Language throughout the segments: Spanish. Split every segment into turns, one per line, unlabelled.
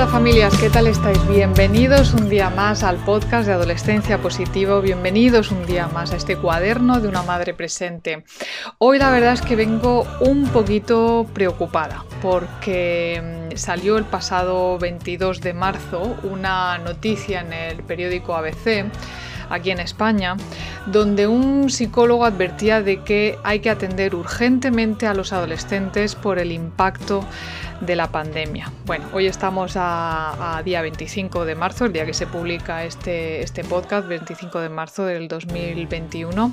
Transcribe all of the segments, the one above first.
Hola, familias, ¿qué tal estáis? Bienvenidos un día más al podcast de Adolescencia Positivo, bienvenidos un día más a este cuaderno de una madre presente. Hoy la verdad es que vengo un poquito preocupada porque mm, salió el pasado 22 de marzo una noticia en el periódico ABC aquí en España, donde un psicólogo advertía de que hay que atender urgentemente a los adolescentes por el impacto de la pandemia. Bueno, hoy estamos a, día 25 de marzo, el día que se publica este, este podcast, 25 de marzo del 2021.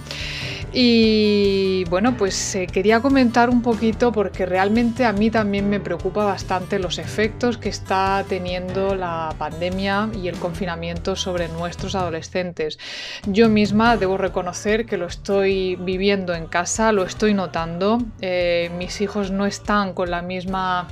Y bueno, pues eh, quería comentar un poquito porque realmente a mí también me preocupa bastante los efectos que está teniendo la pandemia y el confinamiento sobre nuestros adolescentes. Yo misma debo reconocer que lo estoy viviendo en casa, lo estoy notando. Eh, mis hijos no están con la misma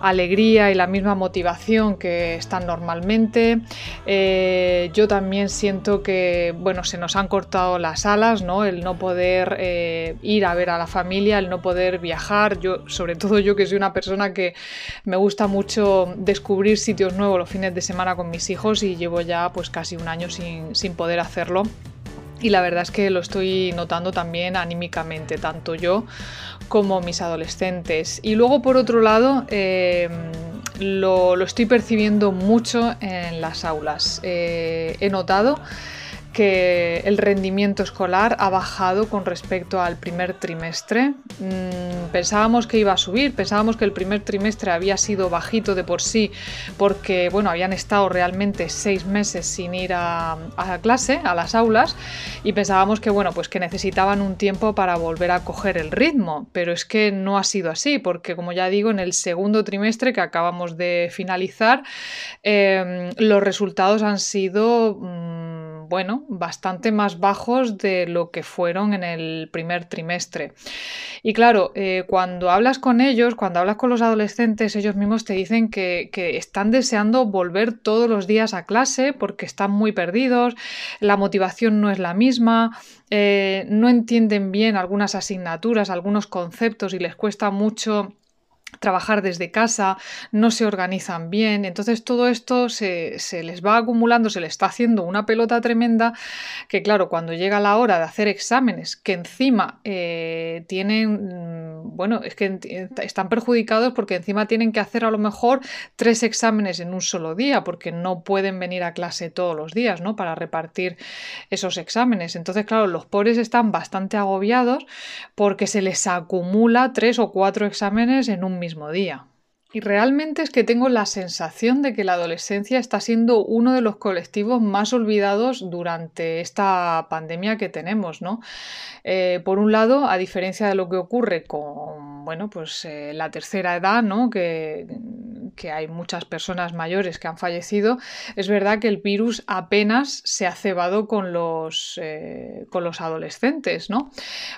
alegría y la misma motivación que están normalmente. Eh, yo también siento que, bueno, se nos han cortado las alas, ¿no? El no poder eh, ir a ver a la familia, el no poder viajar. Yo, sobre todo yo que soy una persona que me gusta mucho descubrir sitios nuevos los fines de semana con mis hijos y llevo ya pues casi un año sin, sin poder hacerlo. Y la verdad es que lo estoy notando también anímicamente, tanto yo como mis adolescentes. Y luego, por otro lado, em, lo, estoy percibiendo mucho en las aulas. Eh, he notado que el rendimiento escolar ha bajado con respecto al primer trimestre. Mm, pensábamos que iba a subir, pensábamos que el primer trimestre había sido bajito de por sí porque bueno, habían estado realmente seis meses sin ir a, a clase, a las aulas, y pensábamos que bueno, pues que necesitaban un tiempo para volver a coger el ritmo, pero es que no ha sido así, porque como ya digo, en el segundo trimestre que acabamos de finalizar, em, los resultados han sido... Bueno, bastante más bajos de lo que fueron en el primer trimestre. Y claro, eh, cuando hablas con ellos, cuando hablas con los adolescentes, ellos mismos te dicen que, están deseando volver todos los días a clase porque están muy perdidos, la motivación no es la misma, eh, no entienden bien algunas asignaturas, algunos conceptos y les cuesta mucho trabajar desde casa, no se organizan bien, entonces todo esto se, les va acumulando, se les está haciendo una pelota tremenda que claro, cuando llega la hora de hacer exámenes que encima eh, tienen, bueno, es que están perjudicados porque encima tienen que hacer a lo mejor tres exámenes en un solo día porque no pueden venir a clase todos los días, ¿no? Para repartir esos exámenes. Entonces, claro, los pobres están bastante agobiados porque se les acumula tres o cuatro exámenes en un mismo día. Y realmente es que tengo la sensación de que la adolescencia está siendo uno de los colectivos más olvidados durante esta pandemia que tenemos, ¿no? Eh, por un lado, a diferencia de lo que ocurre con, bueno, pues eh, la tercera edad, ¿no? Que, que hay muchas personas mayores que han fallecido, es verdad que el virus apenas se ha cebado con los, eh, con los adolescentes, ¿no?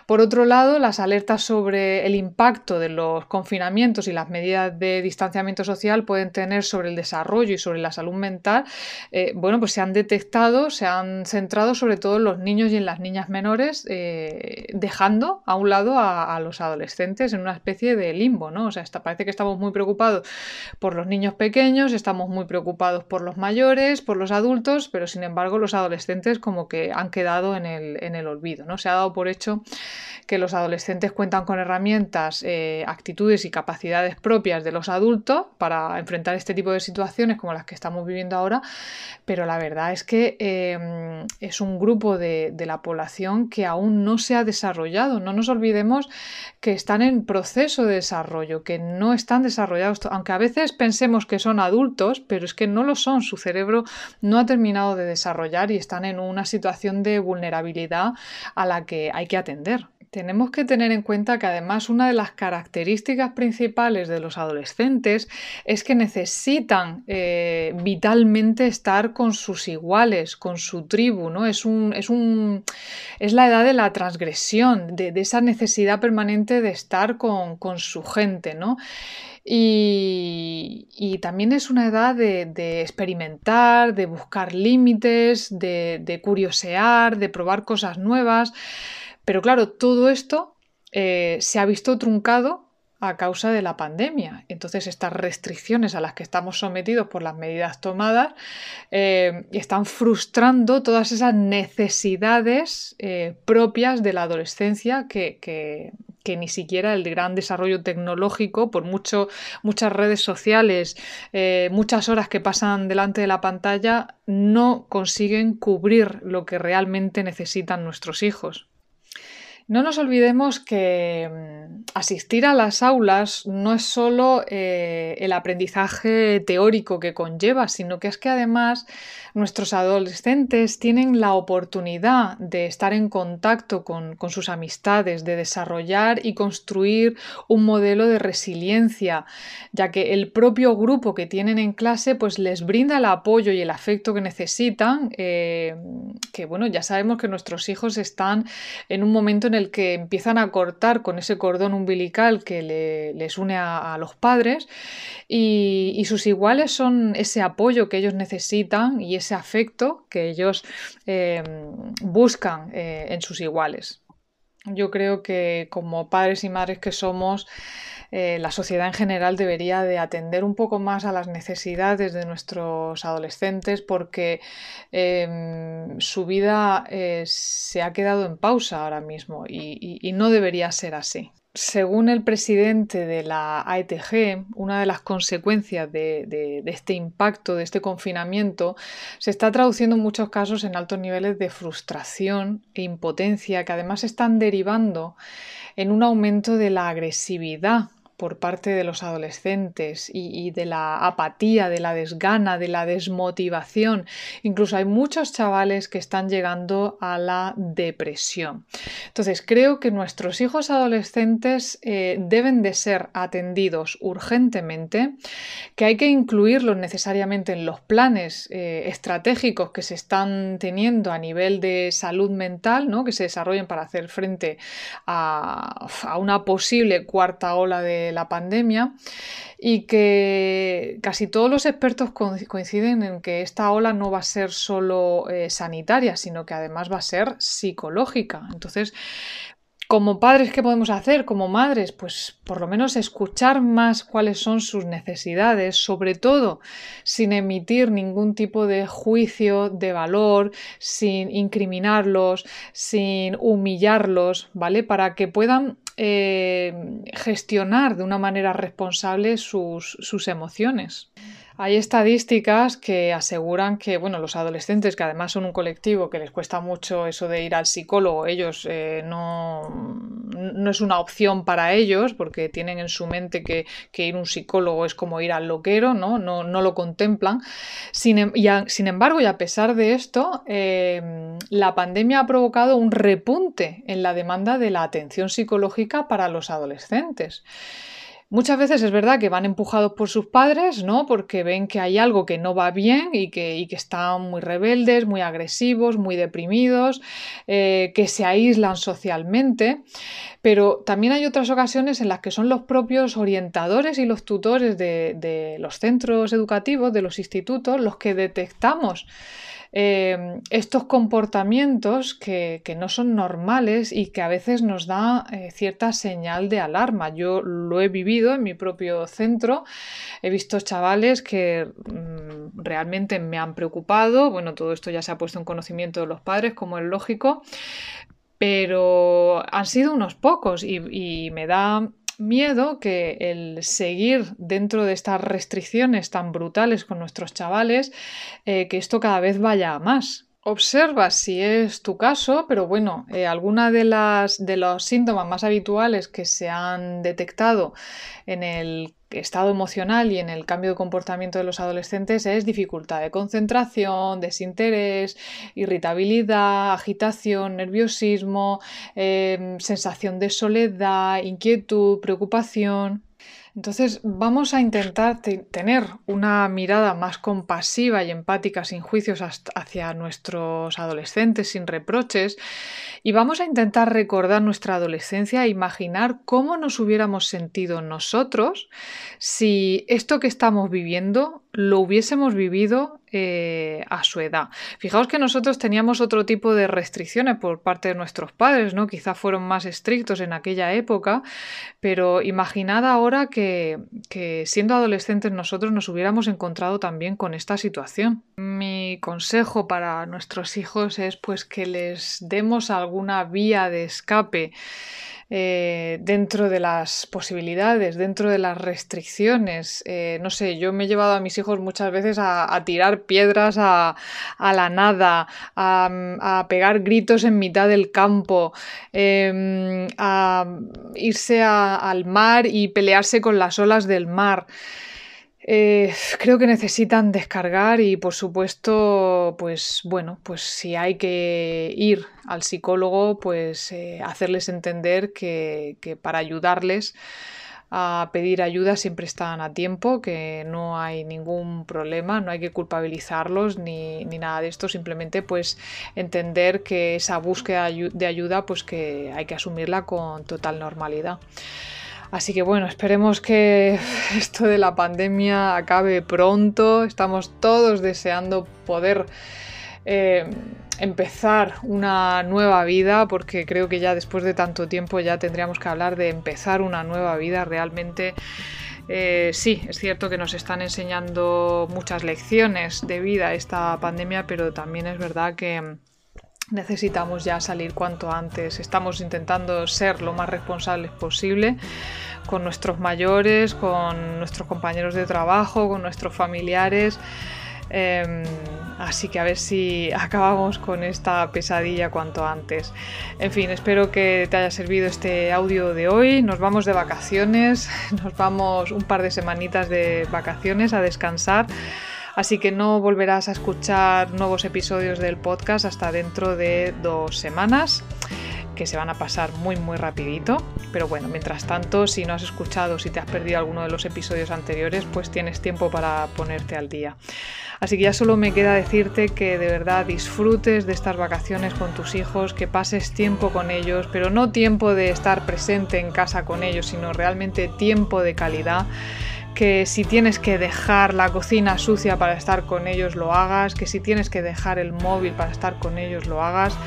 Por otro lado, las alertas sobre el impacto de los confinamientos y las medidas de distanciamiento social pueden tener sobre el desarrollo y sobre la salud mental, eh, bueno, pues se han detectado, se han centrado sobre todo en los niños y en las niñas menores, eh, dejando a un lado a, los adolescentes en una especie de limbo, ¿no? O sea, parece que estamos muy preocupados por los niños pequeños, estamos muy preocupados por los mayores, por los adultos, pero sin embargo los adolescentes como que han quedado en el, en el olvido, ¿no? Se ha dado por hecho que los adolescentes cuentan con herramientas, eh, actitudes y capacidades propias de los adultos para enfrentar este tipo de situaciones como las que estamos viviendo ahora, pero la verdad es que em, es un grupo de, la población que aún no se ha desarrollado. No nos olvidemos que están en proceso de desarrollo, que no están desarrollados, aunque a veces pensemos que son adultos, pero es que no lo son. Su cerebro no ha terminado de desarrollar y están en una situación de vulnerabilidad a la que hay que atender. Tenemos que tener en cuenta que además una de las características principales de los adolescentes es que necesitan eh, vitalmente estar con sus iguales, con su tribu, ¿no? Es, un, es, un, es la edad de la transgresión, de, esa necesidad permanente de estar con, su gente, ¿no? Y, también es una edad de, experimentar, de buscar límites, de curiosear, de probar cosas nuevas. Pero claro, todo esto eh, se ha visto truncado a causa de la pandemia. Entonces, estas restricciones a las que estamos sometidos por las medidas tomadas eh, están frustrando todas esas necesidades eh, propias de la adolescencia que, ni siquiera el gran desarrollo tecnológico, por mucho, muchas redes sociales, muchas horas que pasan delante de la pantalla, no consiguen cubrir lo que realmente necesitan nuestros hijos. No nos olvidemos que mm, asistir a las aulas no es solo eh, el aprendizaje teórico que conlleva, sino que es que además nuestros adolescentes tienen la oportunidad de estar en contacto con, sus amistades, de desarrollar y construir un modelo de resiliencia, ya que el propio grupo que tienen en clase pues les brinda el apoyo y el afecto que necesitan, eh, que bueno, ya sabemos que nuestros hijos están en un momento en el que empiezan a cortar con ese cordón umbilical que les une a, los padres y, sus iguales son ese apoyo que ellos necesitan y ese afecto que ellos eh, buscan eh, en sus iguales. Yo creo que como padres y madres que somos, eh, la sociedad en general debería de atender un poco más a las necesidades de nuestros adolescentes porque em, su vida eh, se ha quedado en pausa ahora mismo y, no debería ser así. Según el presidente de la AETG, una de las consecuencias de, de, este impacto, de este confinamiento, se está traduciendo en muchos casos en altos niveles de frustración e impotencia que además están derivando en un aumento de la agresividad por parte de los adolescentes y, de la apatía, de la desgana, de la desmotivación. Incluso hay muchos chavales que están llegando a la depresión. Entonces, creo que nuestros hijos adolescentes eh, deben de ser atendidos urgentemente, que hay que incluirlos necesariamente en los planes eh, estratégicos que se están teniendo a nivel de salud mental, ¿no? que se desarrollen para hacer frente a una posible cuarta ola de la pandemia y que casi todos los expertos coinciden en que esta ola no va a ser solo eh, sanitaria, sino que además va a ser psicológica. Entonces, como padres, ¿qué podemos hacer? Como madres, pues por lo menos escuchar más cuáles son sus necesidades, sobre todo sin emitir ningún tipo de juicio de valor, sin incriminarlos, sin humillarlos, ¿vale? Para que puedan eh, gestionar de una manera responsable sus, sus emociones. Hay estadísticas que aseguran que, bueno, los adolescentes, que además son un colectivo que les cuesta mucho eso de ir al psicólogo, ellos eh, no, no, es una opción para ellos porque tienen en su mente que, ir a un psicólogo es como ir al loquero, ¿no? No, lo contemplan. Sin, em, sin, embargo, y a pesar de esto, em, la pandemia ha provocado un repunte en la demanda de la atención psicológica para los adolescentes. Muchas veces es verdad que van empujados por sus padres, ¿no? Porque ven que hay algo que no va bien y que, que están muy rebeldes, muy agresivos, muy deprimidos, eh, que se aíslan socialmente. Pero también hay otras ocasiones en las que son los propios orientadores y los tutores de, de los centros educativos, de los institutos, los que detectamos Em, estos comportamientos que, no son normales y que a veces nos da eh, cierta señal de alarma. Yo lo he vivido en mi propio centro, he visto chavales que mm, realmente me han preocupado, bueno, todo esto ya se ha puesto en conocimiento de los padres, como es lógico, pero han sido unos pocos y me da miedo que el seguir dentro de estas restricciones tan brutales con nuestros chavales, eh, que esto cada vez vaya a más. Observa si es tu caso, pero bueno, eh, alguna de las de los síntomas más habituales que se han detectado en el estado emocional y en el cambio de comportamiento de los adolescentes es dificultad de concentración, desinterés, irritabilidad, agitación, nerviosismo, em, sensación de soledad, inquietud, preocupación. Entonces vamos a intentar tener una mirada más compasiva y empática, sin juicios hacia nuestros adolescentes, sin reproches, y vamos a intentar recordar nuestra adolescencia e imaginar cómo nos hubiéramos sentido nosotros si esto que estamos viviendo lo hubiésemos vivido eh, a su edad. Fijaos que nosotros teníamos otro tipo de restricciones por parte de nuestros padres, ¿no? Quizá fueron más estrictos en aquella época, pero imaginad ahora que, que siendo adolescentes nosotros nos hubiéramos encontrado también con esta situación. Mi consejo para nuestros hijos es pues que les demos alguna vía de escape eh, dentro de las posibilidades, dentro de las restricciones. Eh, no sé, yo me he llevado a mis hijos muchas veces a, tirar piedras a, la nada, a, pegar gritos en mitad del campo, em, a irse al mar y pelearse con las olas del mar. Eh, creo que necesitan descargar y por supuesto, pues bueno, pues si hay que ir al psicólogo, pues eh, hacerles entender que, para ayudarles a pedir ayuda siempre están a tiempo, que no hay ningún problema, no hay que culpabilizarlos ni, ni nada de esto, simplemente pues entender que esa búsqueda de ayuda pues que hay que asumirla con total normalidad. Así que bueno, esperemos que esto de la pandemia acabe pronto. Estamos todos deseando poder eh, empezar una nueva vida, porque creo que ya después de tanto tiempo ya tendríamos que hablar de empezar una nueva vida realmente. Eh, sí, es cierto que nos están enseñando muchas lecciones de vida esta pandemia, pero también es verdad que necesitamos ya salir cuanto antes. Estamos intentando ser lo más responsables posible con nuestros mayores, con nuestros compañeros de trabajo, con nuestros familiares. Em, así que a ver si acabamos con esta pesadilla cuanto antes. En fin, espero que te haya servido este audio de hoy. Nos vamos de vacaciones, nos vamos un par de semanitas de vacaciones a descansar. Así que no volverás a escuchar nuevos episodios del podcast hasta dentro de dos semanas que se van a pasar muy muy rapidito. Pero bueno, mientras tanto, si no has escuchado, si te has perdido alguno de los episodios anteriores, pues tienes tiempo para ponerte al día. Así que ya solo me queda decirte que de verdad disfrutes de estas vacaciones con tus hijos, que pases tiempo con ellos, pero no tiempo de estar presente en casa con ellos, sino realmente tiempo de calidad que si tienes que dejar la cocina sucia para estar con ellos lo hagas, que si tienes que dejar el móvil para estar con ellos lo hagas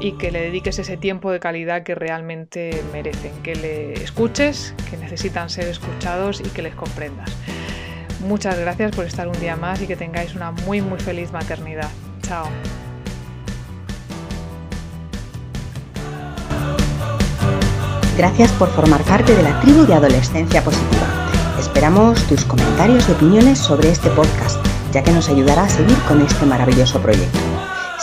y, que le dediques ese tiempo de calidad que realmente merecen, que le escuches, que necesitan ser escuchados y que les comprendas. Muchas gracias por estar un día más y que tengáis una muy muy feliz maternidad. Chao.
Gracias por formar parte de la tribu de Adolescencia Positiva. Esperamos tus comentarios y opiniones sobre este podcast, ya que nos ayudará a seguir con este maravilloso proyecto.